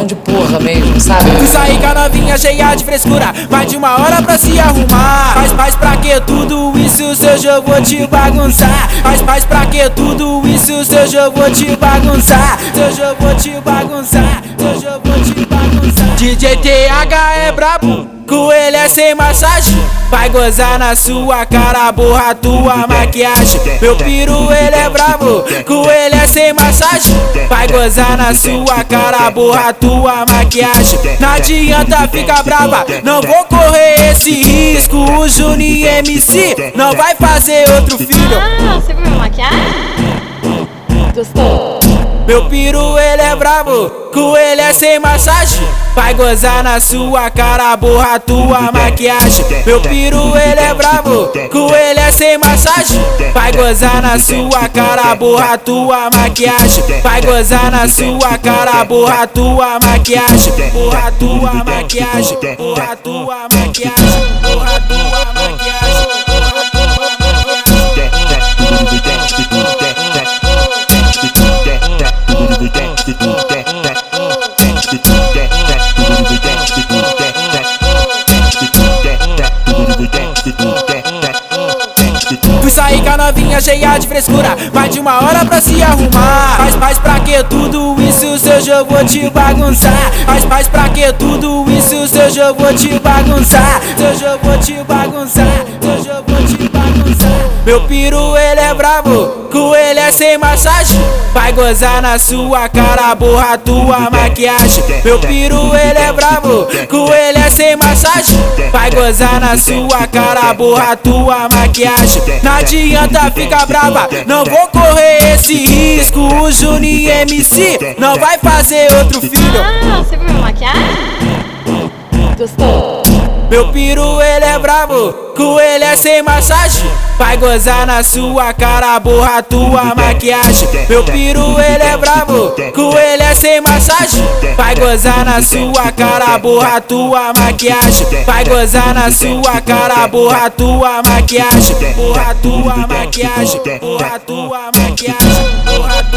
grande porra mesmo, sabe? Tu sair com a novinha cheia de frescura, mais de uma hora pra se arrumar. Mas, mas pra que tudo isso se hoje vou te bagunçar? Mas, mas pra que tudo isso se hoje vou te bagunçar? Se hoje vou te bagunçar, se hoje vou te bagunçar. DJ TH é brabo. Coelho é sem massagem, vai gozar na sua cara, borra tua maquiagem. Meu piru ele é brabo, coelho é sem massagem, vai gozar na sua cara, borra tua maquiagem. Não adianta ficar brava, não vou correr esse risco. O Juninho MC não vai fazer outro filho. Ah, você viu maquiagem? Gostou? Meu piru ele é brabo, coelho é sem massagem. Vai gozar na sua cara, borra tua maquiagem. Meu piru ele é brabo, coelho é sem massagem. Vai gozar na sua cara, borra tua maquiagem. Vai gozar na sua cara, borra tua maquiagem. Borra tua maquiagem, borra tua maquiagem, borra tua cheia de frescura, mais de uma hora pra se arrumar. Mas, mas pra que tudo isso se eu vou te bagunçar? Mas, mas pra que tudo isso se eu vou te bagunçar? Se eu vou te bagunçar, se eu vou te bagunçar. Meu piru ele é brabo, coelho é sem massagem. Vai gozar na sua cara, borra tua maquiagem. Meu piru ele é brabo, coelho é sem massagem. Vai gozar na sua cara, borra tua maquiagem. Não adianta ficar brava, não vou correr esse risco. O Juninho MC não vai fazer outro filho. Ah, você viu minha maquiagem? Gostou? Meu piru ele é brabo, coelho é sem massagem. Vai gozar na sua cara, borra tua maquiagem. Meu piru ele é brabo, coelho é sem massagem. Vai gozar na sua cara, borra tua maquiagem. Vai gozar na sua cara, borra tua maquiagem. Borra tua maquiagem, borra tua maquiagem, borra tua